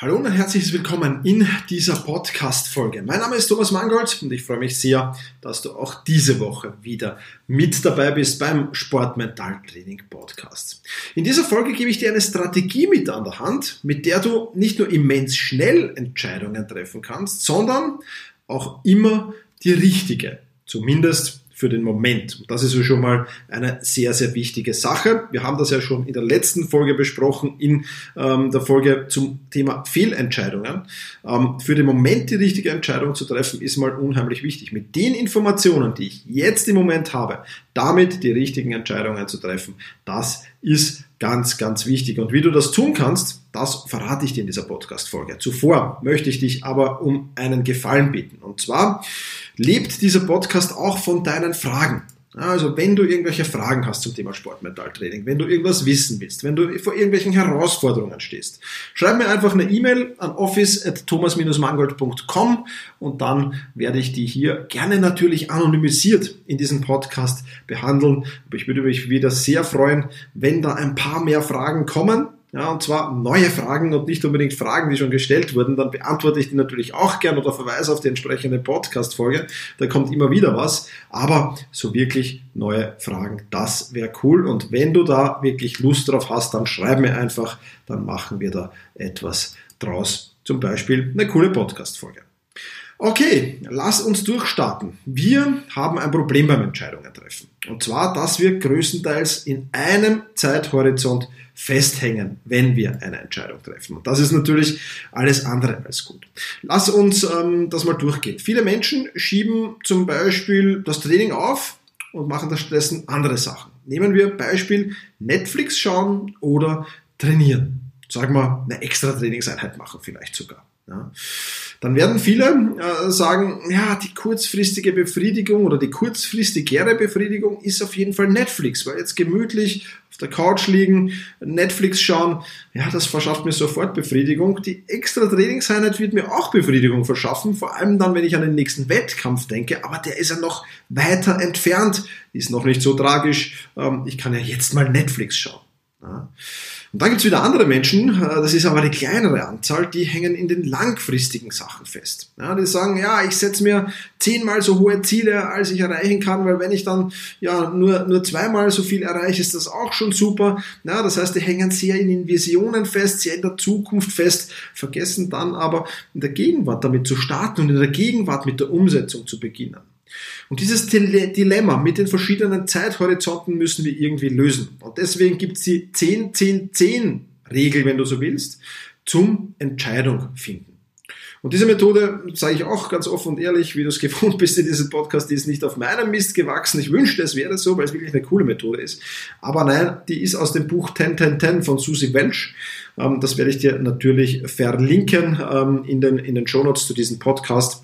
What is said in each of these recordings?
Hallo und herzlich willkommen in dieser Podcast-Folge. Mein Name ist Thomas Mangold und ich freue mich sehr, dass du auch diese Woche wieder mit dabei bist beim Sportmentaltraining Podcast. In dieser Folge gebe ich dir eine Strategie mit an der Hand, mit der du nicht nur immens schnell Entscheidungen treffen kannst, sondern auch immer die richtige. Zumindest für den Moment. Und das ist schon mal eine sehr, sehr wichtige Sache. Wir haben das ja schon in der letzten Folge besprochen, in ähm, der Folge zum Thema Fehlentscheidungen. Ähm, für den Moment die richtige Entscheidung zu treffen, ist mal unheimlich wichtig. Mit den Informationen, die ich jetzt im Moment habe, damit die richtigen Entscheidungen zu treffen, das ist ganz, ganz wichtig. Und wie du das tun kannst, das verrate ich dir in dieser Podcast-Folge. Zuvor möchte ich dich aber um einen Gefallen bitten. Und zwar lebt dieser Podcast auch von deinen Fragen. Also wenn du irgendwelche Fragen hast zum Thema Sportmentaltraining, wenn du irgendwas wissen willst, wenn du vor irgendwelchen Herausforderungen stehst, schreib mir einfach eine E-Mail an office.thomas-mangold.com und dann werde ich die hier gerne natürlich anonymisiert in diesem Podcast behandeln. Aber ich würde mich wieder sehr freuen, wenn da ein paar mehr Fragen kommen ja, und zwar neue Fragen und nicht unbedingt Fragen, die schon gestellt wurden, dann beantworte ich die natürlich auch gern oder verweise auf die entsprechende Podcast-Folge. Da kommt immer wieder was. Aber so wirklich neue Fragen, das wäre cool. Und wenn du da wirklich Lust drauf hast, dann schreib mir einfach, dann machen wir da etwas draus. Zum Beispiel eine coole Podcast-Folge. Okay, lass uns durchstarten. Wir haben ein Problem beim Entscheidungen treffen. Und zwar, dass wir größtenteils in einem Zeithorizont festhängen, wenn wir eine Entscheidung treffen. Und das ist natürlich alles andere als gut. Lass uns ähm, das mal durchgehen. Viele Menschen schieben zum Beispiel das Training auf und machen stattdessen andere Sachen. Nehmen wir Beispiel Netflix schauen oder trainieren. Sagen wir eine extra Trainingseinheit machen vielleicht sogar. Ja. Dann werden viele äh, sagen, ja, die kurzfristige Befriedigung oder die kurzfristigere Befriedigung ist auf jeden Fall Netflix, weil jetzt gemütlich auf der Couch liegen, Netflix schauen, ja, das verschafft mir sofort Befriedigung. Die extra Trainingseinheit wird mir auch Befriedigung verschaffen, vor allem dann, wenn ich an den nächsten Wettkampf denke, aber der ist ja noch weiter entfernt, ist noch nicht so tragisch, ähm, ich kann ja jetzt mal Netflix schauen. Ja. Und dann gibt es wieder andere Menschen, äh, das ist aber eine kleinere Anzahl, die hängen in den langfristigen Sachen fest. Ja, die sagen, ja, ich setze mir zehnmal so hohe Ziele, als ich erreichen kann, weil wenn ich dann ja nur, nur zweimal so viel erreiche, ist das auch schon super. Ja, das heißt, die hängen sehr in den Visionen fest, sehr in der Zukunft fest, vergessen dann aber in der Gegenwart damit zu starten und in der Gegenwart mit der Umsetzung zu beginnen. Und dieses Dilemma mit den verschiedenen Zeithorizonten müssen wir irgendwie lösen. Und deswegen gibt es die 10-10-10-Regel, wenn du so willst, zum Entscheidung finden. Und diese Methode, sage ich auch ganz offen und ehrlich, wie du es gewohnt bist in diesem Podcast, die ist nicht auf meinem Mist gewachsen. Ich wünschte, es wäre so, weil es wirklich eine coole Methode ist. Aber nein, die ist aus dem Buch 10-10-10 von Susie Welch. Ähm, das werde ich dir natürlich verlinken ähm, in den, in den Shownotes zu diesem Podcast.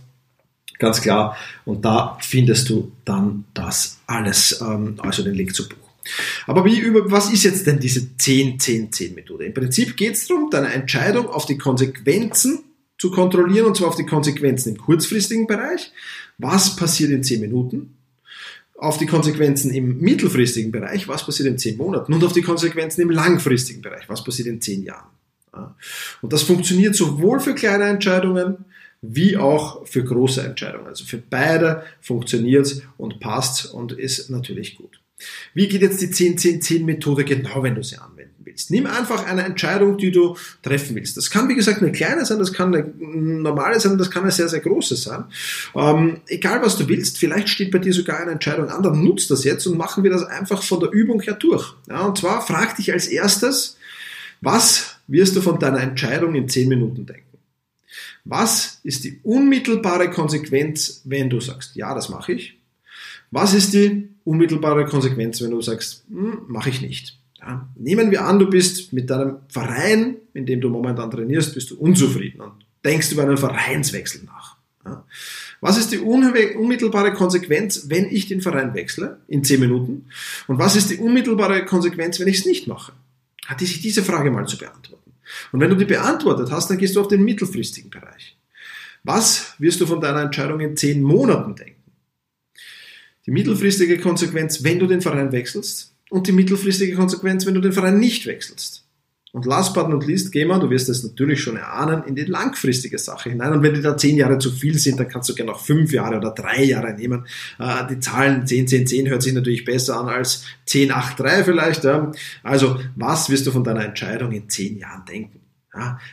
Ganz klar. Und da findest du dann das alles, ähm, also den Link zum Buch. Aber wie über, was ist jetzt denn diese 10-10-10-Methode? Im Prinzip geht es darum, deine Entscheidung auf die Konsequenzen zu kontrollieren, und zwar auf die Konsequenzen im kurzfristigen Bereich. Was passiert in 10 Minuten? Auf die Konsequenzen im mittelfristigen Bereich, was passiert in 10 Monaten? Und auf die Konsequenzen im langfristigen Bereich, was passiert in 10 Jahren? Und das funktioniert sowohl für kleine Entscheidungen, wie auch für große Entscheidungen. Also für beide funktioniert es und passt und ist natürlich gut. Wie geht jetzt die 10-10-10-Methode genau, wenn du sie anwenden willst? Nimm einfach eine Entscheidung, die du treffen willst. Das kann, wie gesagt, eine kleine sein, das kann eine normale sein, das kann eine sehr, sehr große sein. Ähm, egal, was du willst, vielleicht steht bei dir sogar eine Entscheidung an, dann nutzt das jetzt und machen wir das einfach von der Übung her durch. Ja, und zwar frag dich als erstes, was wirst du von deiner Entscheidung in 10 Minuten denken? Was ist die unmittelbare Konsequenz, wenn du sagst, ja, das mache ich? Was ist die unmittelbare Konsequenz, wenn du sagst, hm, mache ich nicht? Ja, nehmen wir an, du bist mit deinem Verein, in dem du momentan trainierst, bist du unzufrieden und denkst über einen Vereinswechsel nach. Ja, Was ist die unmittelbare Konsequenz, wenn ich den Verein wechsle in 10 Minuten? Und was ist die unmittelbare Konsequenz, wenn ich es nicht mache? Hat die sich diese Frage mal zu beantworten. Und wenn du die beantwortet hast, dann gehst du auf den mittelfristigen Bereich. Was wirst du von deiner Entscheidung in 10 Monaten denken? Die mittelfristige Konsequenz, wenn du den Verein wechselst und die mittelfristige Konsequenz, wenn du den Verein nicht wechselst. Und last but not least gehen wir, du wirst es natürlich schon erahnen, in die langfristige Sache hinein. Und wenn die da zehn Jahre zu viel sind, dann kannst du gerne auch fünf Jahre oder drei Jahre nehmen. Äh, die Zahlen 10, 10, 10 hört sich natürlich besser an als 10, 8, 3 vielleicht. Also was wirst du von deiner Entscheidung in zehn Jahren denken?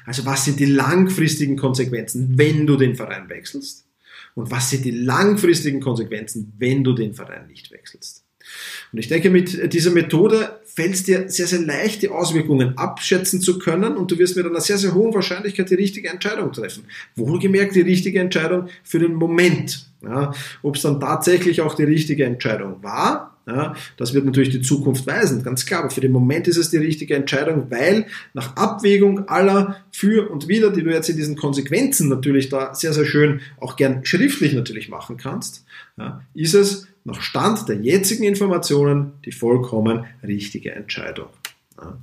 Also was sind die langfristigen Konsequenzen, wenn du den Verein wechselst? Und was sind die langfristigen Konsequenzen, wenn du den Verein nicht wechselst? Und ich denke, mit dieser Methode fällt es dir sehr, sehr leicht, die Auswirkungen abschätzen zu können und du wirst mit einer sehr, sehr hohen Wahrscheinlichkeit die richtige Entscheidung treffen. Wohlgemerkt die richtige Entscheidung für den Moment. Ja, Ob es dann tatsächlich auch die richtige Entscheidung war, ja, das wird natürlich die Zukunft weisen, ganz klar. Aber für den Moment ist es die richtige Entscheidung, weil nach Abwägung aller für und wider, die du jetzt in diesen Konsequenzen natürlich da sehr, sehr schön auch gern schriftlich natürlich machen kannst, ja, ist es nach Stand der jetzigen Informationen die vollkommen richtige Entscheidung. Ja.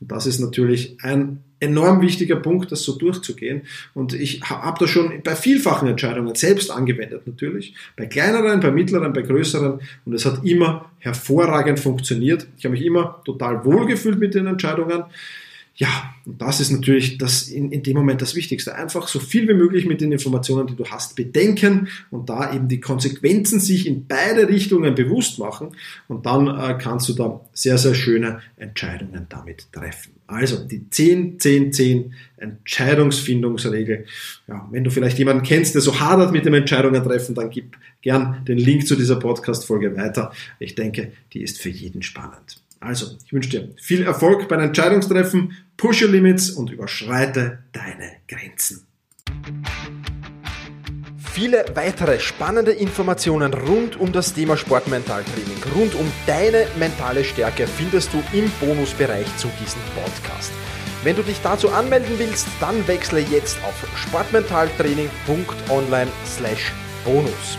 Und das ist natürlich ein enorm wichtiger Punkt, das so durchzugehen. Und ich habe das schon bei vielfachen Entscheidungen selbst angewendet natürlich, bei kleineren, bei mittleren, bei größeren. Und es hat immer hervorragend funktioniert. Ich habe mich immer total wohlgefühlt mit den Entscheidungen. Ja, und das ist natürlich das in, in dem Moment das Wichtigste. Einfach so viel wie möglich mit den Informationen, die du hast, bedenken und da eben die Konsequenzen sich in beide Richtungen bewusst machen. Und dann äh, kannst du da sehr, sehr schöne Entscheidungen damit treffen. Also die 10, 10, 10 Entscheidungsfindungsregel. Ja, wenn du vielleicht jemanden kennst, der so hadert mit dem Entscheidungen treffen, dann gib gern den Link zu dieser Podcast-Folge weiter. Ich denke, die ist für jeden spannend. Also, ich wünsche dir viel Erfolg beim Entscheidungstreffen, push your limits und überschreite deine Grenzen. Viele weitere spannende Informationen rund um das Thema Sportmentaltraining, rund um deine mentale Stärke findest du im Bonusbereich zu diesem Podcast. Wenn du dich dazu anmelden willst, dann wechsle jetzt auf sportmentaltraining.online/bonus.